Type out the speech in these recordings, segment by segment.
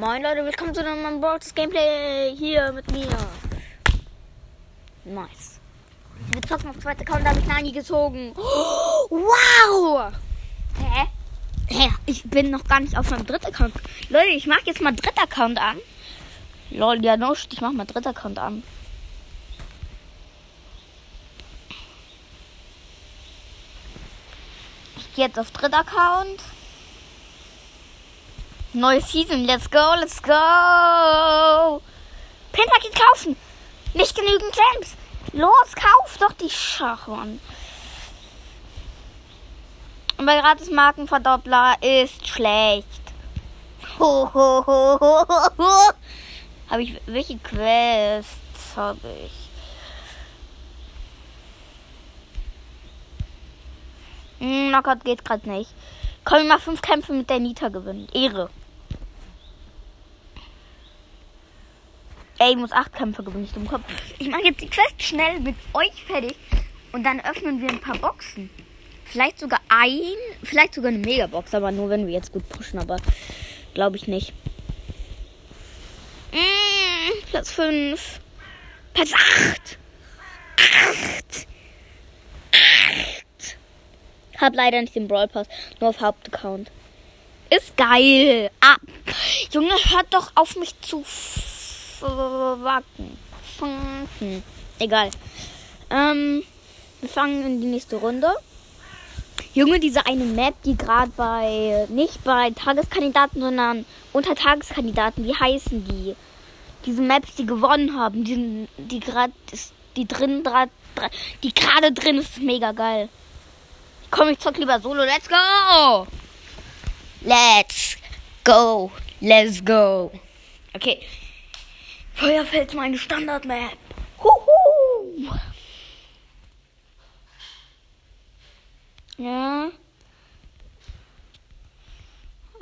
Moin Leute, willkommen zu einem Brawls Gameplay hier mit mir. Nice. Wir zocken auf zweiter Account, da habe ich Nani gezogen. wow! Hä? Hä? Ich bin noch gar nicht auf meinem dritten Account. Leute, ich mache jetzt mal dritter Account an. Lol, ja, no, ich mach mal dritter Account an. Ich gehe jetzt auf dritter Account. Neue Season, let's go, let's go. Pinpaket kaufen. Nicht genügend Gems. Los, kauf doch die Schachmann. Bei gratis Markenverdoppler ist schlecht. Ho, ho. Habe ich welche Quests habe ich? Hm, Knockout geht gerade nicht. Können wir mal fünf Kämpfe mit der Nita gewinnen. Ehre. Ey, ich muss acht Kämpfe gewinnen, nicht im Kopf. Ich mache jetzt die Quest schnell mit euch fertig. Und dann öffnen wir ein paar Boxen. Vielleicht sogar ein, vielleicht sogar eine Megabox, aber nur wenn wir jetzt gut pushen, aber glaube ich nicht. Mm, Platz 5. Platz 8. 8. 8. Hab leider nicht den Brawl Pass, nur auf Hauptaccount. Ist geil. Ah, Junge, hört doch auf mich zu wacken. Egal. Ähm, wir fangen in die nächste Runde. Junge, diese eine Map, die gerade bei, nicht bei Tageskandidaten, sondern unter Tageskandidaten, wie heißen die? Diese Maps, die gewonnen haben, die, die gerade, die drin, die gerade drin ist mega geil. Komm, ich zock lieber solo. Let's go! Let's go! Let's go! Okay, Feuerfeld meine Standard-Map. Huhu. Ja.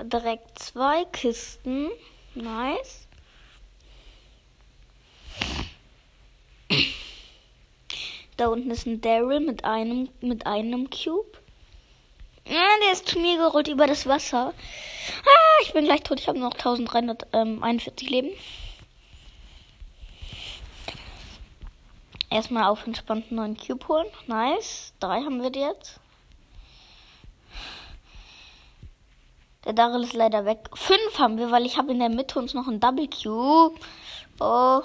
Direkt zwei Kisten. Nice. Da unten ist ein Daryl mit einem, mit einem Cube. Ja, der ist zu mir gerollt über das Wasser. Ah, ich bin gleich tot. Ich habe noch 1341 Leben. Erstmal auf entspannten neuen Cube holen. Nice. Drei haben wir jetzt. Der Daryl ist leider weg. Fünf haben wir, weil ich habe in der Mitte uns noch ein Double Cube. Oh.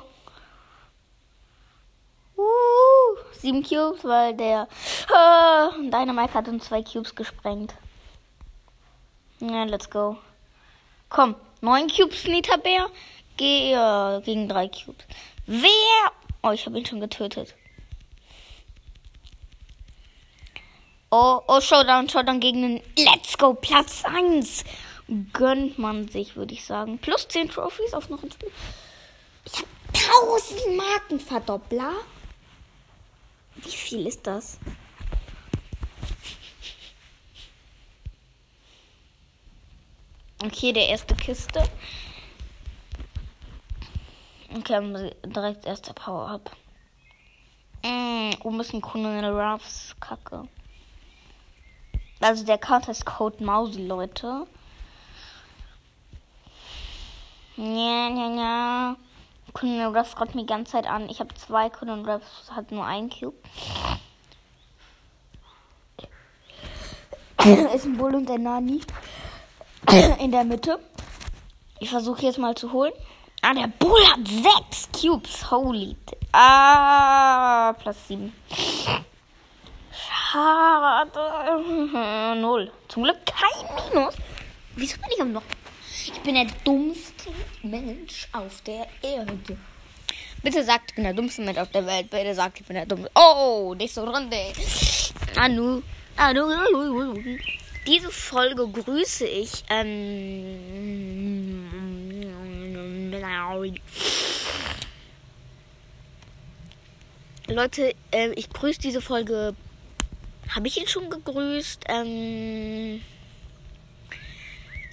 Uh, sieben Cubes, weil der uh, Dynamite hat uns zwei Cubes gesprengt. Ja, let's go. Komm, neun Cubes, Nita Bär. Geh, äh, gegen drei Cubes. Wer Oh, ich habe ihn schon getötet. Oh, oh, Showdown, Showdown gegen den Let's Go Platz 1. Gönnt man sich, würde ich sagen. Plus 10 Trophies auf noch ein Spiel. Ich habe 1000 Markenverdoppler. Wie viel ist das? Okay, der erste Kiste. Okay, direkt erster Power-Up. Mm, oben ist ein Colonel Ruffs Kacke. Also der Counter ist Code Mausi, Leute. Ja, ja, ja. Colonel Ruffs kommt mir die ganze Zeit an. Ich habe zwei Colonel Ruffs, hat nur ein Cube. ist ein Bull und der Nani. In der Mitte. Ich versuche jetzt mal zu holen. Ah, der Bull hat sechs Cubes. Holy. Ah, plus sieben. Schade. Null. Zum Glück kein Minus. Wieso bin ich am noch? Ich bin der dummste Mensch auf der Erde. Bitte sagt, ich bin der dummste Mensch auf der Welt. Bitte sagt, ich bin der dummste. Oh, nicht so Runde. Anu. Anu. Diese Folge grüße ich. Ähm, Leute, äh, ich grüße diese Folge. Habe ich ihn schon gegrüßt? Ähm,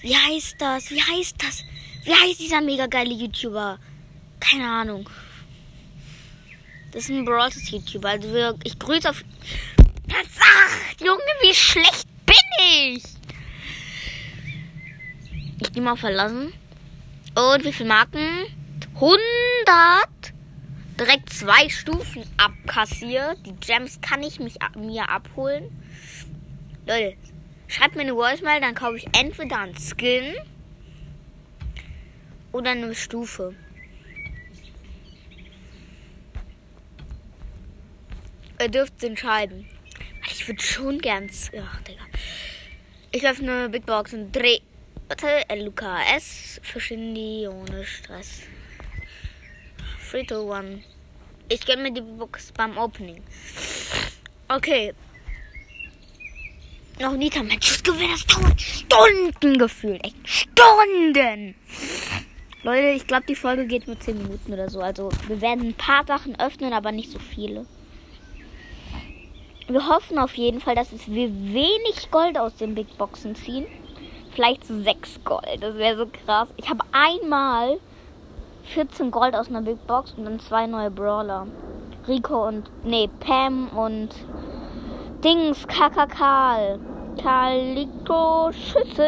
wie heißt das? Wie heißt das? Wie heißt dieser mega geile YouTuber? Keine Ahnung. Das ist ein Brawlers YouTuber. Also wir, ich grüße auf. Platz 8! Junge, wie schlecht bin ich? Ich die mal verlassen. Und wie viel Marken? 100. Direkt zwei Stufen abkassiert. Die Gems kann ich mich mir abholen. Leute, schreibt mir eine Voicemail, dann kaufe ich entweder einen Skin oder eine Stufe. Ihr dürft entscheiden. Ich würde schon gern. Ach, Digga. Ich öffne Big Box und dreh. Warte, LUKS für Shindy ohne Stress. Free to One. Ich gönne mir die Box beim Opening. Okay. Noch nie ein Matches gewinnen. Das dauert Stunden gefühlt. Echt Stunden. Leute, ich glaube, die Folge geht nur 10 Minuten oder so. Also, wir werden ein paar Sachen öffnen, aber nicht so viele. Wir hoffen auf jeden Fall, dass wir wenig Gold aus den Big Boxen ziehen. Vielleicht so 6 Gold. Das wäre so krass. Ich habe einmal 14 Gold aus einer Big Box und dann zwei neue Brawler. Rico und. Nee, Pam und. Dings, KKK. Kaliko Schüssel.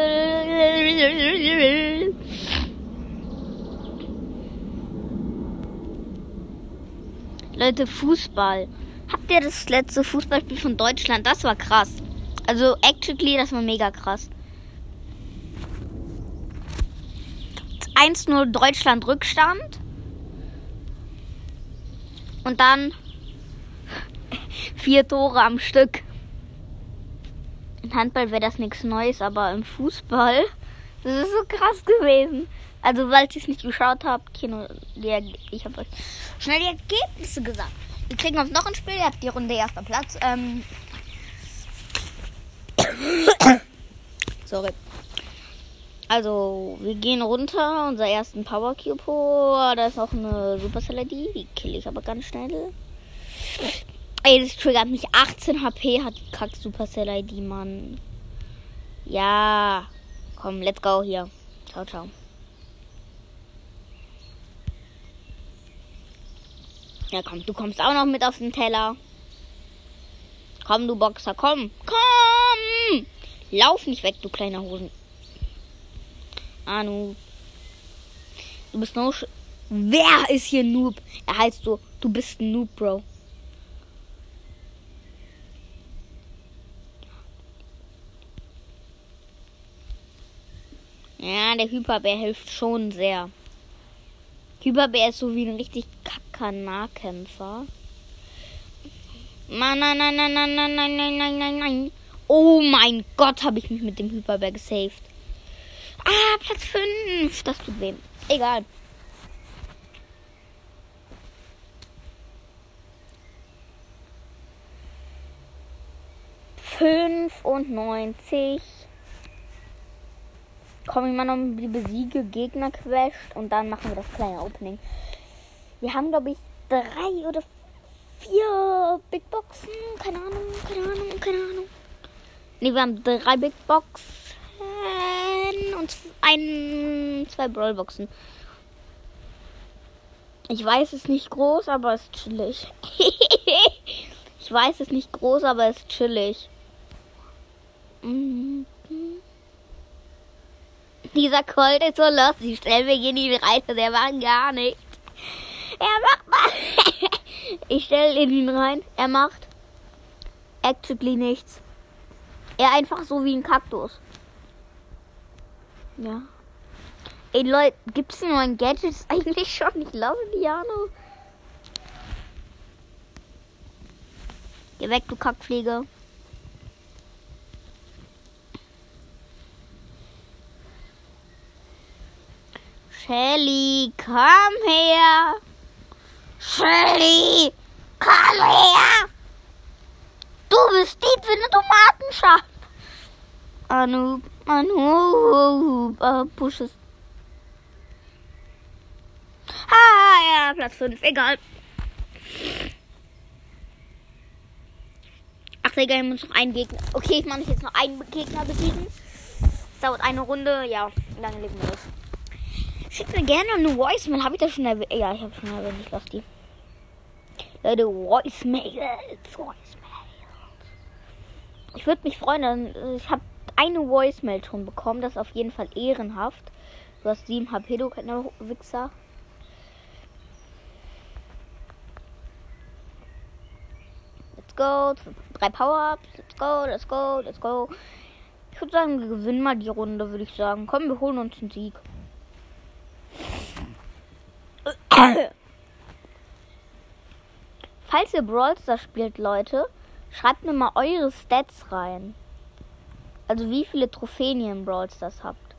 Leute, Fußball. Habt ihr das letzte Fußballspiel von Deutschland? Das war krass. Also, actually, das war mega krass. 1-0 Deutschland Rückstand. Und dann vier Tore am Stück. Im Handball wäre das nichts Neues, aber im Fußball, das ist so krass gewesen. Also, weil ich es nicht geschaut habe, Kino, ich habe euch schnell die Ergebnisse gesagt. Wir kriegen uns noch ein Spiel. Ihr habt die Runde erster Platz. Ähm Sorry. Also, wir gehen runter. Unser ersten Power Cube. Oh, da ist auch eine Super Saladie. Die kill ich aber ganz schnell. Ey, das triggert mich. 18 HP hat die Kack Super Saladie, Mann. Ja. Komm, let's go hier. Ciao, ciao. Ja, komm, du kommst auch noch mit auf den Teller. Komm, du Boxer, komm. Komm! Lauf nicht weg, du kleiner Hosen. Anu. Du bist no. Wer ist hier Noob? Er heißt so, du bist ein Noob, Bro. Ja, der Hyperbär hilft schon sehr. Hyperbär ist so wie ein richtig kacker Nahkämpfer. Nein, nein, nein, nein, nein, nein, nein, nein, nein, nein. Oh mein Gott, habe ich mich mit dem Hyperbär gesaved. Ah, Platz 5. Das tut weh. Egal. Fünfundneunzig. Komm, ich mal noch die besiege Gegner quetscht und dann machen wir das kleine Opening. Wir haben, glaube ich, drei oder vier Big Boxen. Keine Ahnung, keine Ahnung, keine Ahnung. Ne, wir haben drei Big Boxen und ein, zwei Brawlboxen. Ich weiß, es nicht groß, aber es ist chillig. ich weiß, es nicht groß, aber es ist chillig. Dieser Colt ist so lustig. Stellen wir ihn in die Reise, der war gar nicht. Er macht mal. ich stelle ihn rein. Er macht actually nichts. Er einfach so wie ein Kaktus. Ja. Ey Leute, gibt's einen neuen Gadgets eigentlich schon? Ich glaube, Diano. Geh weg, du Kackpflege. Shelly, komm her. Shelly, komm her. Du bist die für eine Tomatenschale. Anu, Anu, uh, pushes. Ah, ja, Platz 5, egal. Ach, Digga, ich muss noch einen Gegner. Okay, ich mache jetzt noch einen Gegner besiegen. Das dauert eine Runde, ja, lange legen wir das. Schickt mir gerne eine Voicemail. Habe ich das schon erwähnt? Ja, ich habe schon erwähnt. Ich lasse die. Leute, Voicemail. Voicemail. Ich würde mich freuen. Ich habe eine Voicemail schon bekommen. Das ist auf jeden Fall ehrenhaft. Du hast 7 HP, du kleiner Wichser. Let's go. Drei Power-Ups. Let's go, let's go, let's go. Ich würde sagen, wir gewinnen mal die Runde, würde ich sagen. Komm, wir holen uns einen Sieg. Falls ihr Brawl Stars spielt, Leute, schreibt mir mal eure Stats rein. Also wie viele Trophäen ihr in Brawl Stars habt.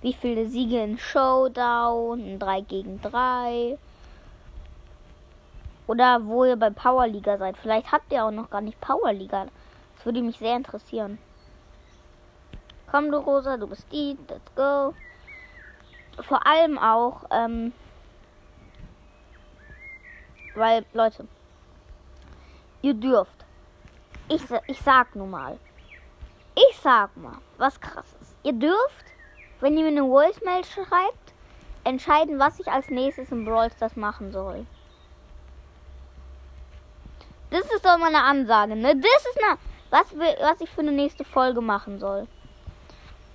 Wie viele Siege in Showdown, in 3 gegen 3. Oder wo ihr bei Powerliga seid. Vielleicht habt ihr auch noch gar nicht Powerliga. Das würde mich sehr interessieren. Komm du Rosa, du bist die. Let's go. Vor allem auch, ähm, weil, Leute, ihr dürft. Ich, ich sag nur mal. Sag mal, was krasses. Ihr dürft, wenn ihr mir eine Voicemail schreibt, entscheiden, was ich als nächstes im Brawl Stars machen soll. Das ist doch mal eine Ansage, ne? Das ist eine, was, was ich für eine nächste Folge machen soll.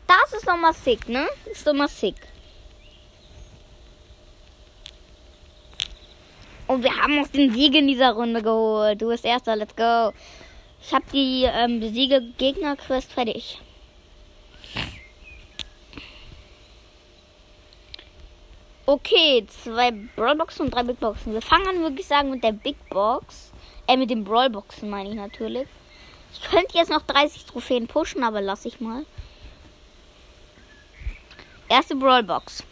Das ist doch mal sick, ne? Das ist doch mal sick. Und wir haben uns den Sieg in dieser Runde geholt. Du bist erster, let's go. Ich habe die ähm, Siege Gegner-Quest fertig. Okay, zwei Brawlboxen und drei Big Boxen. Wir fangen an, würde ich sagen, mit der Big Box. Äh, mit den Brawlboxen meine ich natürlich. Ich könnte jetzt noch 30 Trophäen pushen, aber lass ich mal. Erste Brawlbox.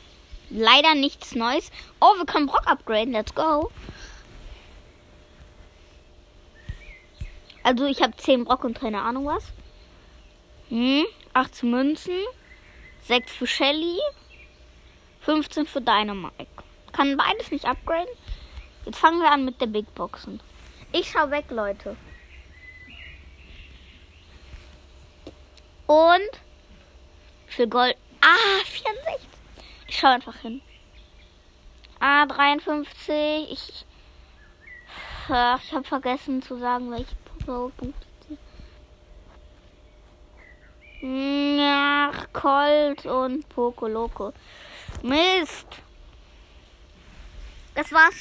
Leider nichts Neues. Oh, wir können Brock upgraden. Let's go. Also ich habe 10 Brock und keine Ahnung was. Hm, 8 Münzen. 6 für Shelly. 15 für Dynamite. Kann beides nicht upgraden. Jetzt fangen wir an mit der Big Boxen. Ich schau weg, Leute. Und für Gold. Ah, 64. Ich schau einfach hin. Ah, 53. Ich. Ach, ich habe vergessen zu sagen, welche Punkte. Ach, Colt und Poco Loco. Mist. Das war's.